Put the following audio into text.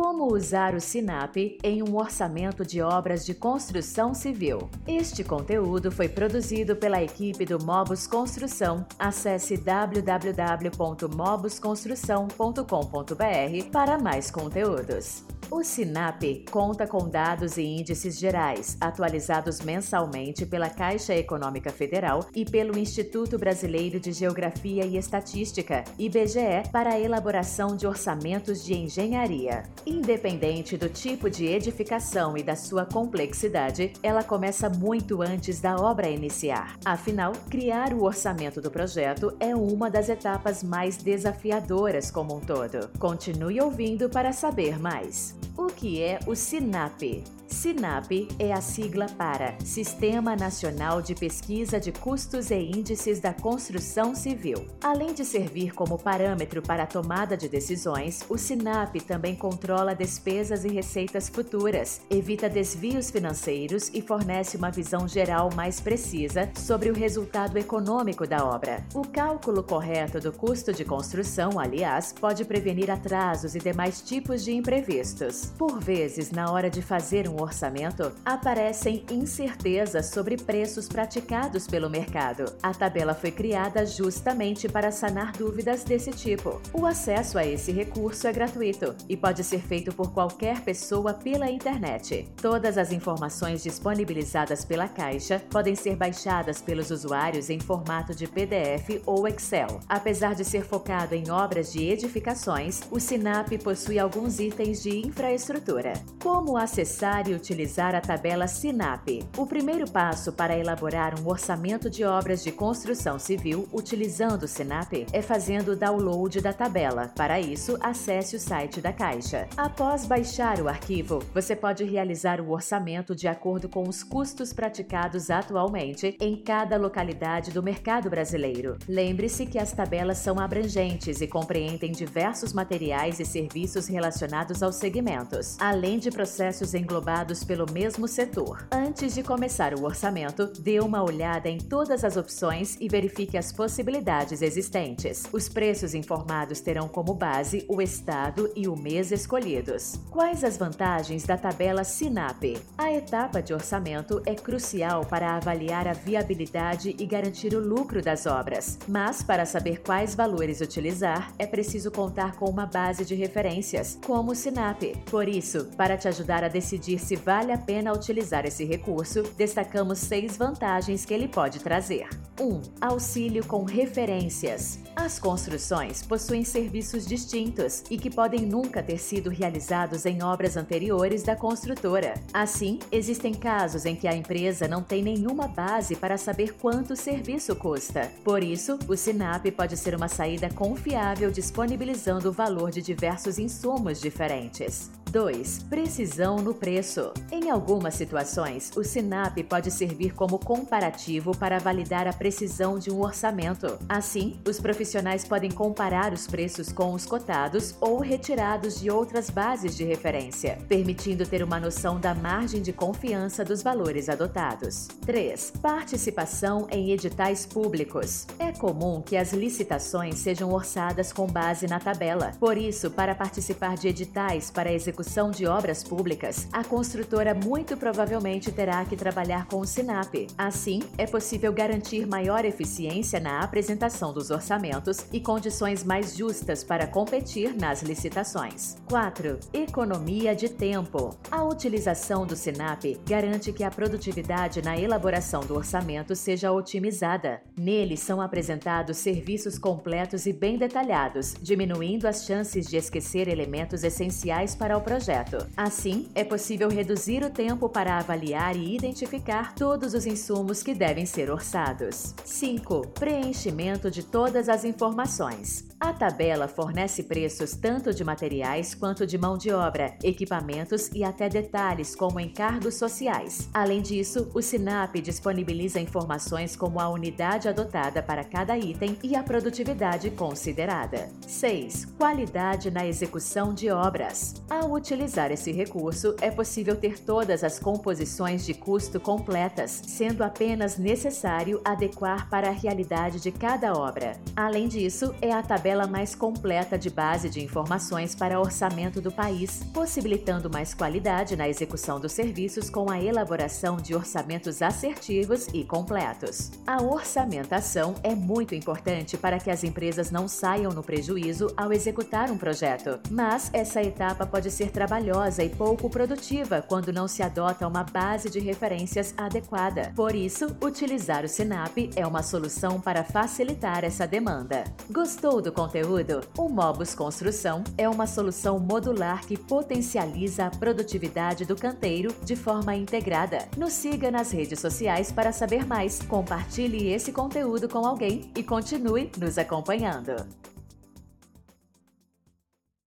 Como usar o SINAP em um orçamento de obras de construção civil. Este conteúdo foi produzido pela equipe do Mobus Construção. Acesse www.mobusconstrução.com.br para mais conteúdos. O SINAP conta com dados e índices gerais, atualizados mensalmente pela Caixa Econômica Federal e pelo Instituto Brasileiro de Geografia e Estatística, IBGE, para a elaboração de orçamentos de engenharia. Independente do tipo de edificação e da sua complexidade, ela começa muito antes da obra iniciar. Afinal, criar o orçamento do projeto é uma das etapas mais desafiadoras como um todo. Continue ouvindo para saber mais. O que é o SINAP? SINAP é a sigla para Sistema Nacional de Pesquisa de Custos e Índices da Construção Civil. Além de servir como parâmetro para a tomada de decisões, o SINAP também controla despesas e receitas futuras, evita desvios financeiros e fornece uma visão geral mais precisa sobre o resultado econômico da obra. O cálculo correto do custo de construção, aliás, pode prevenir atrasos e demais tipos de imprevistos. Por vezes, na hora de fazer um orçamento, aparecem incertezas sobre preços praticados pelo mercado. A tabela foi criada justamente para sanar dúvidas desse tipo. O acesso a esse recurso é gratuito e pode ser feito por qualquer pessoa pela internet. Todas as informações disponibilizadas pela Caixa podem ser baixadas pelos usuários em formato de PDF ou Excel. Apesar de ser focado em obras de edificações, o Sinap possui alguns itens de infraestrutura. Como acessar utilizar a tabela SINAP. O primeiro passo para elaborar um orçamento de obras de construção civil utilizando o SINAP é fazendo o download da tabela. Para isso, acesse o site da Caixa. Após baixar o arquivo, você pode realizar o orçamento de acordo com os custos praticados atualmente em cada localidade do mercado brasileiro. Lembre-se que as tabelas são abrangentes e compreendem diversos materiais e serviços relacionados aos segmentos, além de processos englobados pelo mesmo setor. Antes de começar o orçamento, dê uma olhada em todas as opções e verifique as possibilidades existentes. Os preços informados terão como base o estado e o mês escolhidos. Quais as vantagens da tabela SINAP? A etapa de orçamento é crucial para avaliar a viabilidade e garantir o lucro das obras, mas para saber quais valores utilizar, é preciso contar com uma base de referências, como o SINAP. Por isso, para te ajudar a decidir se vale a pena utilizar esse recurso, destacamos seis vantagens que ele pode trazer. 1. Um, auxílio com referências. As construções possuem serviços distintos e que podem nunca ter sido realizados em obras anteriores da construtora. Assim, existem casos em que a empresa não tem nenhuma base para saber quanto o serviço custa. Por isso, o SINAP pode ser uma saída confiável disponibilizando o valor de diversos insumos diferentes. 2. Precisão no preço. Em algumas situações, o SINAP pode servir como comparativo para validar a precisão de um orçamento. Assim, os profissionais podem comparar os preços com os cotados ou retirados de outras bases de referência, permitindo ter uma noção da margem de confiança dos valores adotados. 3. Participação em editais públicos. É comum que as licitações sejam orçadas com base na tabela. Por isso, para participar de editais para execução de obras públicas, a construtora muito provavelmente terá que trabalhar com o SINAP. Assim, é possível garantir maior eficiência na apresentação dos orçamentos e condições mais justas para competir nas licitações. 4. Economia de tempo. A utilização do SINAP garante que a produtividade na elaboração do orçamento seja otimizada. Nele são apresentados serviços completos e bem detalhados, diminuindo as chances de esquecer elementos essenciais para o projeto. Assim, é possível reduzir o tempo para avaliar e identificar todos os insumos que devem ser orçados. 5. Preenchimento de todas as informações. A tabela fornece preços tanto de materiais quanto de mão de obra, equipamentos e até detalhes como encargos sociais. Além disso, o SINAP disponibiliza informações como a unidade adotada para cada item e a produtividade considerada. 6. Qualidade na execução de obras. A utilizar esse recurso, é possível ter todas as composições de custo completas, sendo apenas necessário adequar para a realidade de cada obra. Além disso, é a tabela mais completa de base de informações para orçamento do país, possibilitando mais qualidade na execução dos serviços com a elaboração de orçamentos assertivos e completos. A orçamentação é muito importante para que as empresas não saiam no prejuízo ao executar um projeto, mas essa etapa pode ser trabalhosa e pouco produtiva quando não se adota uma base de referências adequada. Por isso, utilizar o Sinap é uma solução para facilitar essa demanda. Gostou do conteúdo? O Mobus Construção é uma solução modular que potencializa a produtividade do canteiro de forma integrada. Nos siga nas redes sociais para saber mais. Compartilhe esse conteúdo com alguém e continue nos acompanhando.